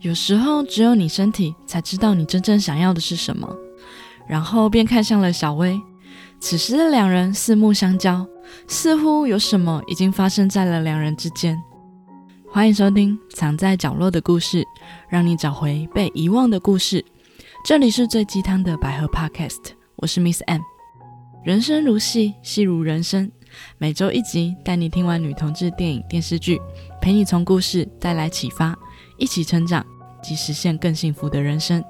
有时候只有你身体才知道你真正想要的是什么。然后便看向了小薇。此时的两人四目相交，似乎有什么已经发生在了两人之间。欢迎收听《藏在角落的故事》，让你找回被遗忘的故事。这里是最鸡汤的百合 Podcast，我是 Miss M。人生如戏，戏如人生。每周一集，带你听完女同志电影、电视剧，陪你从故事带来启发，一起成长及实现更幸福的人生。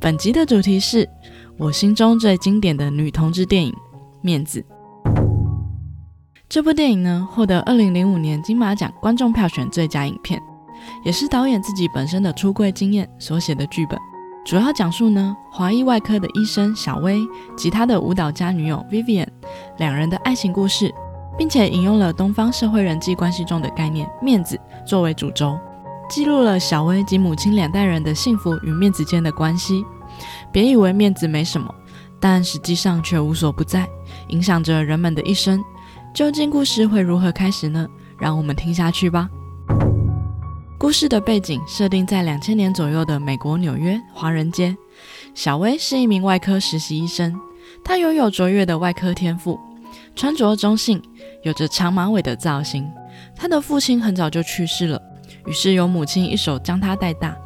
本集的主题是我心中最经典的女同志电影《面子》。这部电影呢，获得二零零五年金马奖观众票选最佳影片，也是导演自己本身的出柜经验所写的剧本。主要讲述呢，华裔外科的医生小薇及他的舞蹈家女友 Vivian 两人的爱情故事，并且引用了东方社会人际关系中的概念“面子”作为主轴，记录了小薇及母亲两代人的幸福与面子间的关系。别以为面子没什么，但实际上却无所不在，影响着人们的一生。究竟故事会如何开始呢？让我们听下去吧。故事的背景设定在两千年左右的美国纽约华人街。小薇是一名外科实习医生，她拥有卓越的外科天赋，穿着中性，有着长马尾的造型。她的父亲很早就去世了，于是由母亲一手将她带大。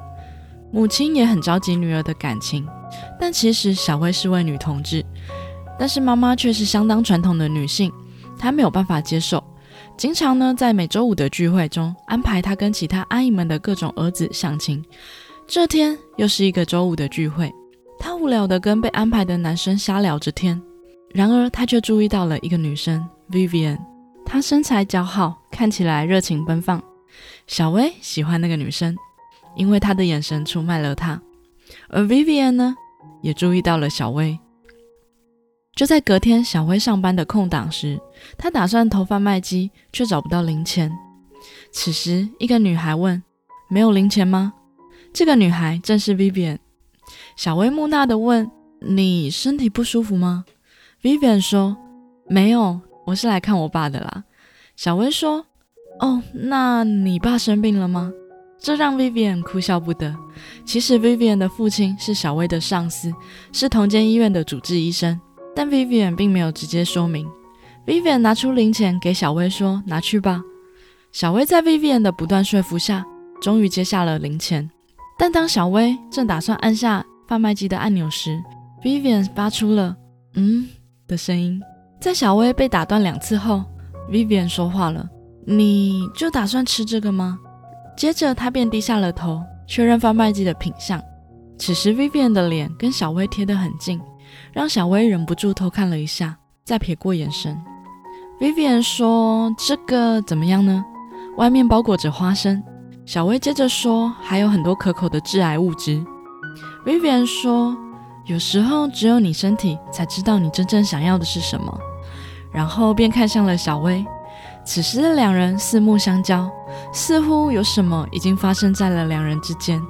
母亲也很着急女儿的感情，但其实小薇是位女同志，但是妈妈却是相当传统的女性，她没有办法接受。经常呢，在每周五的聚会中安排她跟其他阿姨们的各种儿子相亲。这天又是一个周五的聚会，她无聊的跟被安排的男生瞎聊着天。然而，她却注意到了一个女生 Vivian，她身材姣好，看起来热情奔放。小薇喜欢那个女生，因为她的眼神出卖了她。而 Vivian 呢，也注意到了小薇。就在隔天小薇上班的空档时，她打算投贩卖机，却找不到零钱。此时，一个女孩问：“没有零钱吗？”这个女孩正是 Vivian。小薇木讷地问：“你身体不舒服吗？”Vivian 说：“没有，我是来看我爸的啦。”小薇说：“哦，那你爸生病了吗？”这让 Vivian 哭笑不得。其实 Vivian 的父亲是小薇的上司，是同间医院的主治医生。但 Vivian 并没有直接说明。Vivian 拿出零钱给小薇说：“拿去吧。”小薇在 Vivian 的不断说服下，终于接下了零钱。但当小薇正打算按下贩卖机的按钮时，Vivian 发出了“嗯”的声音。在小薇被打断两次后，Vivian 说话了：“你就打算吃这个吗？”接着他便低下了头，确认贩卖机的品相。此时 Vivian 的脸跟小薇贴得很近。让小薇忍不住偷看了一下，再瞥过眼神。Vivian 说：“这个怎么样呢？外面包裹着花生。”小薇接着说：“还有很多可口的致癌物质。”Vivian 说：“有时候只有你身体才知道你真正想要的是什么。”然后便看向了小薇。此时的两人四目相交，似乎有什么已经发生在了两人之间。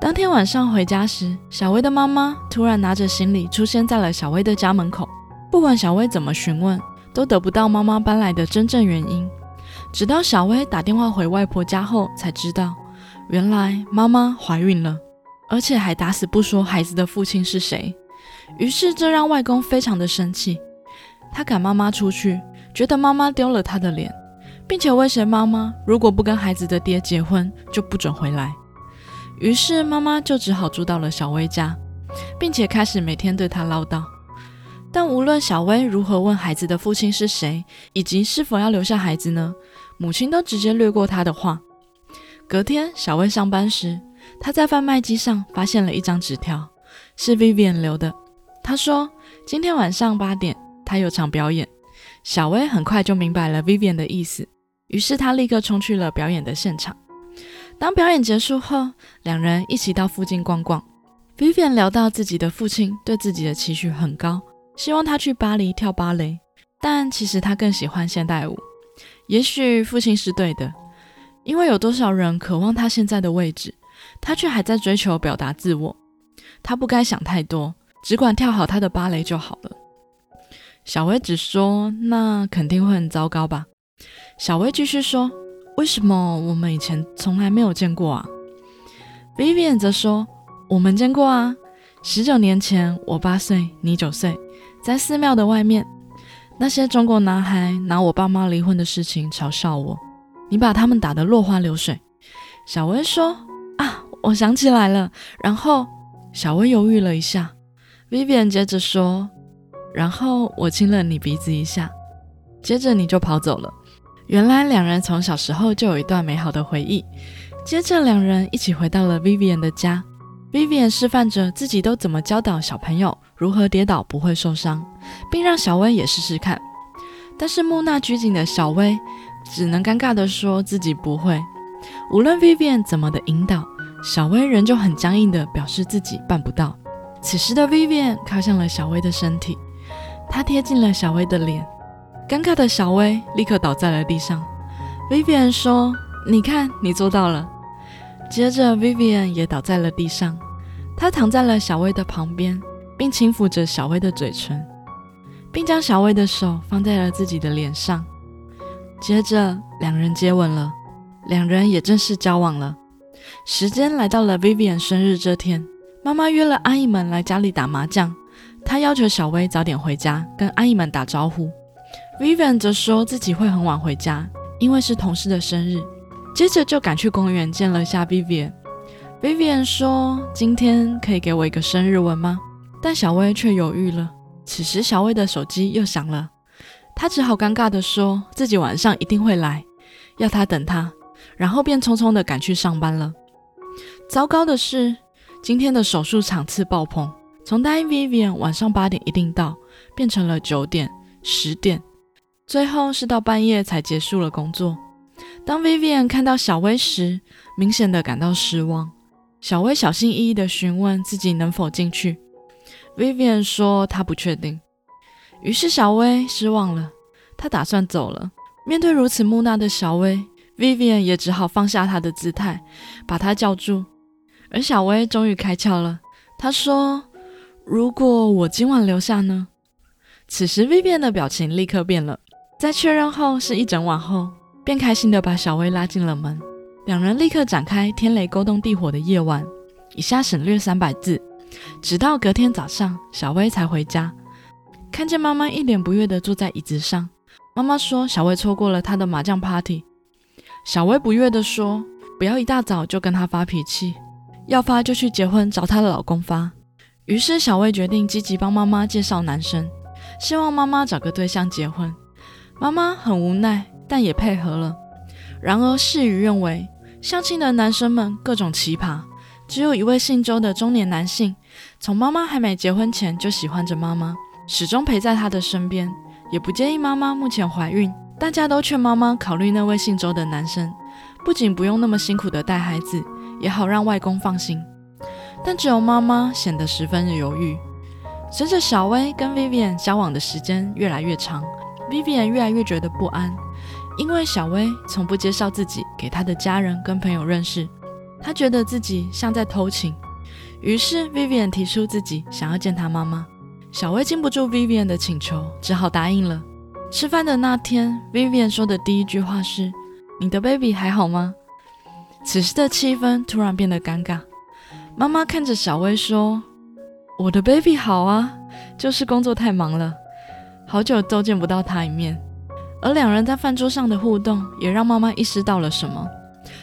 当天晚上回家时，小薇的妈妈突然拿着行李出现在了小薇的家门口。不管小薇怎么询问，都得不到妈妈搬来的真正原因。直到小薇打电话回外婆家后，才知道原来妈妈怀孕了，而且还打死不说孩子的父亲是谁。于是这让外公非常的生气，他赶妈妈出去，觉得妈妈丢了他的脸，并且威胁妈妈，如果不跟孩子的爹结婚，就不准回来。于是妈妈就只好住到了小薇家，并且开始每天对她唠叨。但无论小薇如何问孩子的父亲是谁，以及是否要留下孩子呢，母亲都直接略过她的话。隔天，小薇上班时，她在贩卖机上发现了一张纸条，是 Vivian 留的。她说今天晚上八点她有场表演。小薇很快就明白了 Vivian 的意思，于是她立刻冲去了表演的现场。当表演结束后，两人一起到附近逛逛。Vivian 聊到自己的父亲对自己的期许很高，希望他去巴黎跳芭蕾，但其实他更喜欢现代舞。也许父亲是对的，因为有多少人渴望他现在的位置，他却还在追求表达自我。他不该想太多，只管跳好他的芭蕾就好了。小薇只说：“那肯定会很糟糕吧？”小薇继续说。为什么我们以前从来没有见过啊 Vivian 则说：“我们见过啊，十九年前我八岁，你九岁，在寺庙的外面，那些中国男孩拿我爸妈离婚的事情嘲笑我，你把他们打得落花流水。”小薇说：“啊，我想起来了。”然后小薇犹豫了一下，Vivian 接着说：“然后我亲了你鼻子一下，接着你就跑走了。”原来两人从小时候就有一段美好的回忆。接着，两人一起回到了 Vivian 的家。Vivian 示范着自己都怎么教导小朋友如何跌倒不会受伤，并让小薇也试试看。但是木讷拘谨的小薇只能尴尬地说自己不会。无论 Vivian 怎么的引导，小薇仍旧很僵硬地表示自己办不到。此时的 Vivian 靠向了小薇的身体，他贴近了小薇的脸。尴尬的小薇立刻倒在了地上。Vivian 说：“你看，你做到了。”接着，Vivian 也倒在了地上，她躺在了小薇的旁边，并轻抚着小薇的嘴唇，并将小薇的手放在了自己的脸上。接着，两人接吻了，两人也正式交往了。时间来到了 Vivian 生日这天，妈妈约了阿姨们来家里打麻将，他要求小薇早点回家跟阿姨们打招呼。Vivian 则说自己会很晚回家，因为是同事的生日。接着就赶去公园见了下 Vivian。Vivian 说：“今天可以给我一个生日吻吗？”但小薇却犹豫了。此时，小薇的手机又响了，她只好尴尬地说自己晚上一定会来，要他等她，然后便匆匆地赶去上班了。糟糕的是，今天的手术场次爆棚，从答应 Vivian 晚上八点一定到，变成了九点、十点，最后是到半夜才结束了工作。当 Vivian 看到小薇时，明显的感到失望。小薇小心翼翼的询问自己能否进去，Vivian 说她不确定。于是小薇失望了，她打算走了。面对如此木讷的小薇，Vivian 也只好放下她的姿态，把她叫住。而小薇终于开窍了，她说：“如果我今晚留下呢？”此时 Vivian 的表情立刻变了，在确认后是一整晚后。便开心地把小薇拉进了门，两人立刻展开天雷勾动地火的夜晚。以下省略三百字。直到隔天早上，小薇才回家，看见妈妈一脸不悦地坐在椅子上。妈妈说：“小薇错过了她的麻将 party。”小薇不悦地说：“不要一大早就跟她发脾气，要发就去结婚找她的老公发。”于是小薇决定积极帮妈妈介绍男生，希望妈妈找个对象结婚。妈妈很无奈。但也配合了。然而事与愿违，相亲的男生们各种奇葩，只有一位姓周的中年男性，从妈妈还没结婚前就喜欢着妈妈，始终陪在她的身边，也不介意妈妈目前怀孕。大家都劝妈妈考虑那位姓周的男生，不仅不用那么辛苦的带孩子，也好让外公放心。但只有妈妈显得十分犹豫。随着小薇跟 Vivian 交往的时间越来越长，Vivian 越来越觉得不安。因为小薇从不介绍自己给她的家人跟朋友认识，她觉得自己像在偷情。于是 Vivian 提出自己想要见她妈妈。小薇禁不住 Vivian 的请求，只好答应了。吃饭的那天，Vivian 说的第一句话是：“你的 baby 还好吗？”此时的气氛突然变得尴尬。妈妈看着小薇说：“我的 baby 好啊，就是工作太忙了，好久都见不到他一面。”而两人在饭桌上的互动，也让妈妈意识到了什么。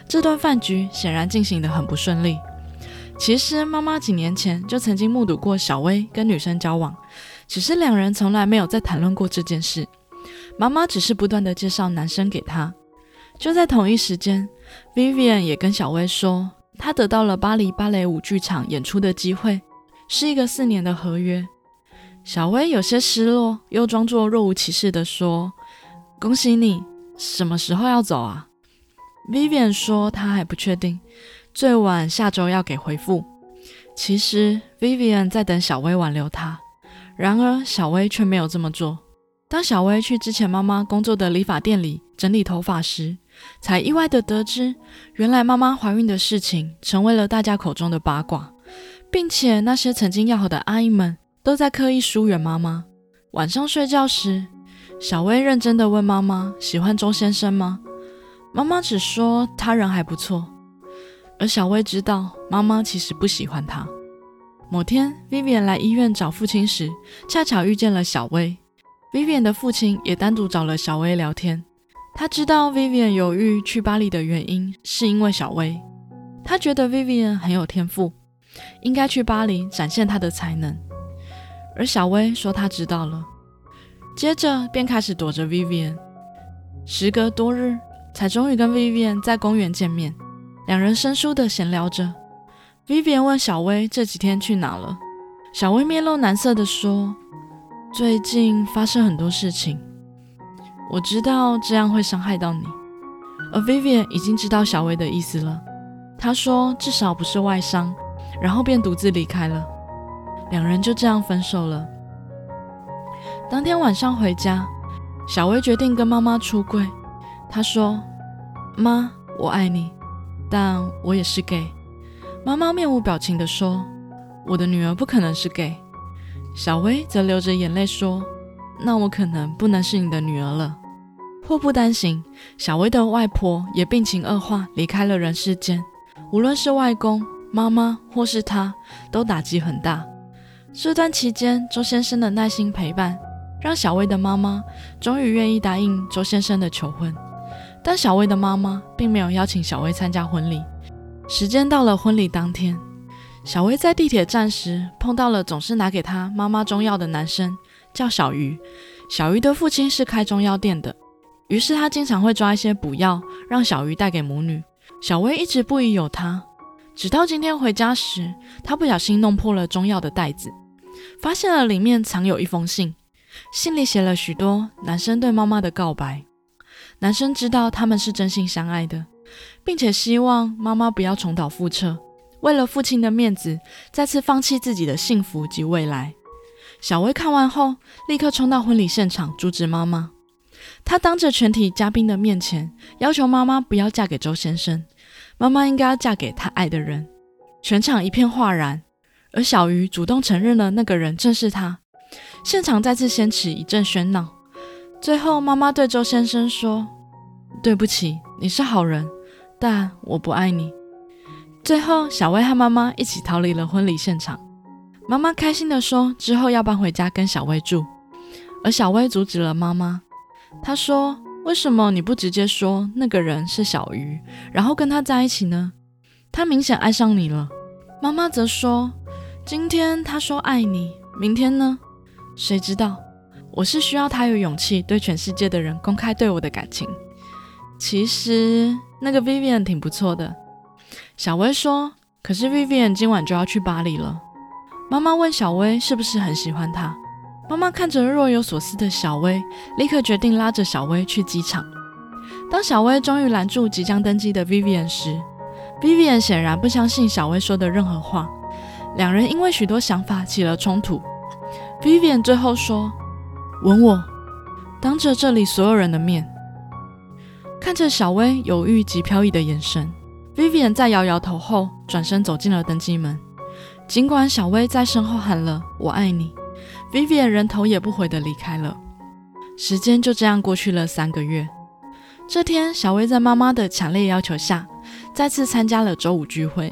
这段饭局显然进行得很不顺利。其实妈妈几年前就曾经目睹过小薇跟女生交往，只是两人从来没有再谈论过这件事。妈妈只是不断的介绍男生给她。就在同一时间，Vivian 也跟小薇说，他得到了巴黎芭蕾舞剧场演出的机会，是一个四年的合约。小薇有些失落，又装作若无其事的说。恭喜你，什么时候要走啊？Vivian 说他还不确定，最晚下周要给回复。其实 Vivian 在等小薇挽留他，然而小薇却没有这么做。当小薇去之前妈妈工作的理发店里整理头发时，才意外的得知，原来妈妈怀孕的事情成为了大家口中的八卦，并且那些曾经要好的阿姨们都在刻意疏远妈妈。晚上睡觉时。小薇认真的问妈妈：“喜欢周先生吗？”妈妈只说他人还不错。而小薇知道妈妈其实不喜欢她。某天，Vivian 来医院找父亲时，恰巧遇见了小薇。Vivian 的父亲也单独找了小薇聊天。他知道 Vivian 犹豫去巴黎的原因，是因为小薇。他觉得 Vivian 很有天赋，应该去巴黎展现她的才能。而小薇说她知道了，接着便开始躲着 Vivian。时隔多日，才终于跟 Vivian 在公园见面，两人生疏的闲聊着。Vivian 问小薇这几天去哪了，小薇面露难色的说：“最近发生很多事情，我知道这样会伤害到你。”而 Vivian 已经知道小薇的意思了，他说：“至少不是外伤。”然后便独自离开了，两人就这样分手了。当天晚上回家，小薇决定跟妈妈出柜，她说：“妈，我爱你，但我也是 gay。”妈妈面无表情地说：“我的女儿不可能是 gay。”小薇则流着眼泪说：“那我可能不能是你的女儿了。”祸不单行，小薇的外婆也病情恶化，离开了人世间。无论是外公、妈妈或是她，都打击很大。这段期间，周先生的耐心陪伴，让小薇的妈妈终于愿意答应周先生的求婚。但小薇的妈妈并没有邀请小薇参加婚礼。时间到了，婚礼当天，小薇在地铁站时碰到了总是拿给她妈妈中药的男生，叫小鱼。小鱼的父亲是开中药店的，于是他经常会抓一些补药让小鱼带给母女。小薇一直不疑有他，直到今天回家时，他不小心弄破了中药的袋子，发现了里面藏有一封信，信里写了许多男生对妈妈的告白。男生知道他们是真心相爱的。并且希望妈妈不要重蹈覆辙，为了父亲的面子，再次放弃自己的幸福及未来。小薇看完后，立刻冲到婚礼现场阻止妈妈。她当着全体嘉宾的面前，要求妈妈不要嫁给周先生，妈妈应该要嫁给她爱的人。全场一片哗然，而小鱼主动承认了那个人正是他。现场再次掀起一阵喧闹。最后，妈妈对周先生说：“对不起，你是好人。”但我不爱你。最后，小薇和妈妈一起逃离了婚礼现场。妈妈开心地说：“之后要搬回家跟小薇住。”而小薇阻止了妈妈。他说：“为什么你不直接说那个人是小鱼，然后跟他在一起呢？他明显爱上你了。”妈妈则说：“今天他说爱你，明天呢？谁知道？我是需要他有勇气对全世界的人公开对我的感情。其实……”那个 Vivian 挺不错的，小薇说。可是 Vivian 今晚就要去巴黎了。妈妈问小薇是不是很喜欢他。妈妈看着若有所思的小薇，立刻决定拉着小薇去机场。当小薇终于拦住即将登机的 Vivian 时，Vivian 显然不相信小薇说的任何话。两人因为许多想法起了冲突。Vivian 最后说：“吻我，当着这里所有人的面。”看着小薇犹豫及飘逸的眼神，Vivian 在摇摇头后转身走进了登机门。尽管小薇在身后喊了“我爱你 ”，Vivian 人头也不回的离开了。时间就这样过去了三个月。这天，小薇在妈妈的强烈要求下，再次参加了周五聚会。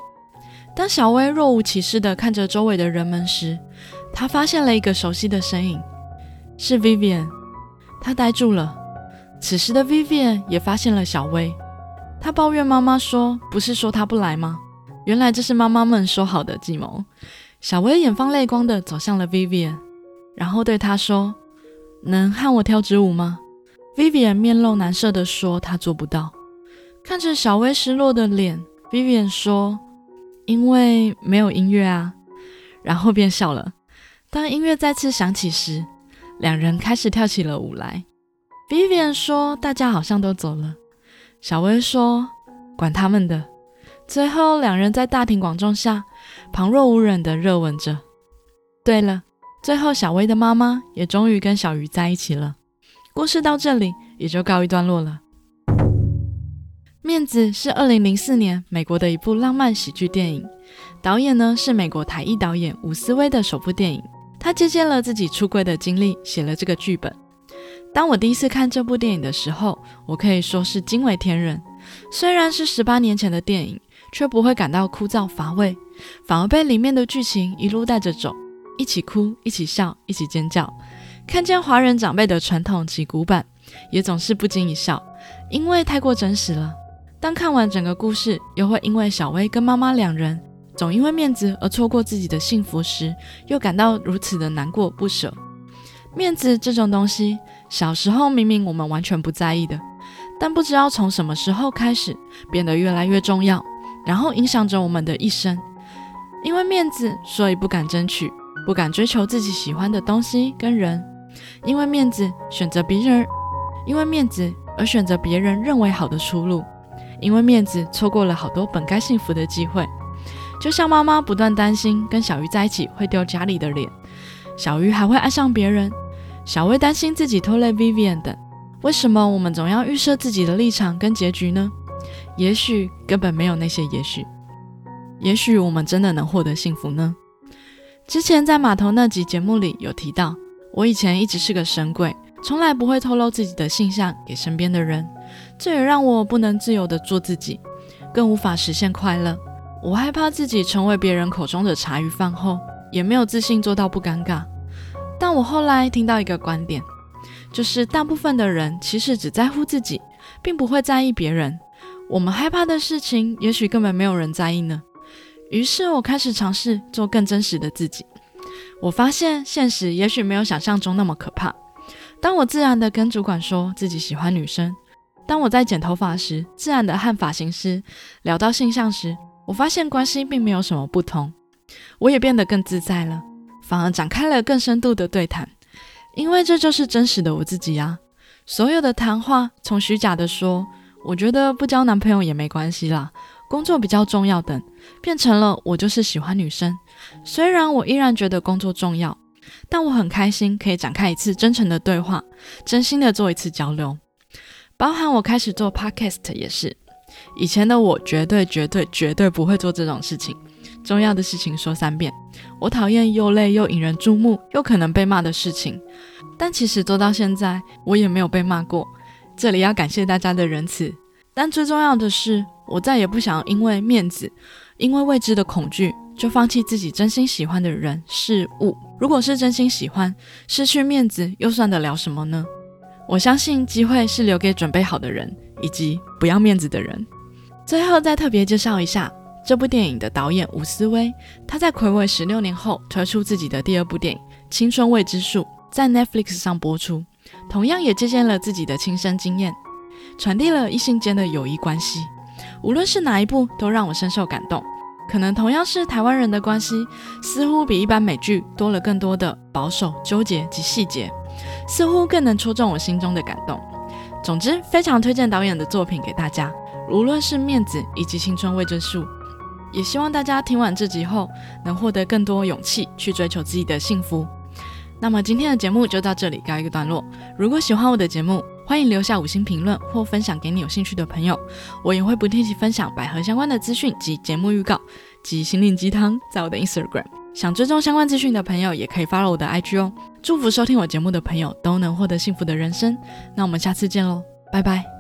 当小薇若无其事的看着周围的人们时，她发现了一个熟悉的身影，是 Vivian。她呆住了。此时的 Vivian 也发现了小薇，她抱怨妈妈说：“不是说她不来吗？”原来这是妈妈们说好的计谋。小薇眼放泪光的走向了 Vivian，然后对他说：“能和我跳支舞吗？”Vivian 面露难色的说：“她做不到。”看着小薇失落的脸，Vivian 说：“因为没有音乐啊。”然后便笑了。当音乐再次响起时，两人开始跳起了舞来。Vivian 说：“大家好像都走了。”小薇说：“管他们的。”最后，两人在大庭广众下旁若无人的热吻着。对了，最后小薇的妈妈也终于跟小鱼在一起了。故事到这里也就告一段落了。《面子》是二零零四年美国的一部浪漫喜剧电影，导演呢是美国台裔导演伍思薇的首部电影。他借鉴了自己出柜的经历，写了这个剧本。当我第一次看这部电影的时候，我可以说是惊为天人。虽然是十八年前的电影，却不会感到枯燥乏味，反而被里面的剧情一路带着走，一起哭，一起笑，一起尖叫。看见华人长辈的传统及古板，也总是不禁一笑，因为太过真实了。当看完整个故事，又会因为小薇跟妈妈两人总因为面子而错过自己的幸福时，又感到如此的难过不舍。面子这种东西，小时候明明我们完全不在意的，但不知道从什么时候开始变得越来越重要，然后影响着我们的一生。因为面子，所以不敢争取，不敢追求自己喜欢的东西跟人。因为面子选择别人，因为面子而选择别人认为好的出路，因为面子错过了好多本该幸福的机会。就像妈妈不断担心跟小鱼在一起会丢家里的脸，小鱼还会爱上别人，小薇担心自己拖累 Vivian 等。为什么我们总要预设自己的立场跟结局呢？也许根本没有那些也许，也许我们真的能获得幸福呢？之前在码头那集节目里有提到。我以前一直是个神鬼，从来不会透露自己的性向给身边的人，这也让我不能自由的做自己，更无法实现快乐。我害怕自己成为别人口中的茶余饭后，也没有自信做到不尴尬。但我后来听到一个观点，就是大部分的人其实只在乎自己，并不会在意别人。我们害怕的事情，也许根本没有人在意呢。于是我开始尝试做更真实的自己。我发现现实也许没有想象中那么可怕。当我自然的跟主管说自己喜欢女生，当我在剪头发时自然的和发型师聊到性向时，我发现关系并没有什么不同。我也变得更自在了，反而展开了更深度的对谈，因为这就是真实的我自己呀。所有的谈话从虚假的说，我觉得不交男朋友也没关系啦。工作比较重要等，变成了我就是喜欢女生。虽然我依然觉得工作重要，但我很开心可以展开一次真诚的对话，真心的做一次交流。包含我开始做 podcast 也是，以前的我绝对绝对绝对不会做这种事情。重要的事情说三遍，我讨厌又累又引人注目又可能被骂的事情。但其实做到现在，我也没有被骂过。这里要感谢大家的仁慈。但最重要的是。我再也不想因为面子，因为未知的恐惧，就放弃自己真心喜欢的人事物。如果是真心喜欢，失去面子又算得了什么呢？我相信机会是留给准备好的人，以及不要面子的人。最后再特别介绍一下这部电影的导演吴思威，他在魁违十六年后推出自己的第二部电影《青春未知数》，在 Netflix 上播出，同样也借鉴了自己的亲身经验，传递了异性间的友谊关系。无论是哪一部，都让我深受感动。可能同样是台湾人的关系，似乎比一般美剧多了更多的保守、纠结及细节，似乎更能戳中我心中的感动。总之，非常推荐导演的作品给大家，无论是面子以及青春未知数，也希望大家听完这集后，能获得更多勇气去追求自己的幸福。那么今天的节目就到这里告一个段落。如果喜欢我的节目，欢迎留下五星评论或分享给你有兴趣的朋友，我也会不定期分享百合相关的资讯及节目预告及心灵鸡汤在我的 Instagram。想追踪相关资讯的朋友也可以 follow 我的 IG 哦。祝福收听我节目的朋友都能获得幸福的人生。那我们下次见喽，拜拜。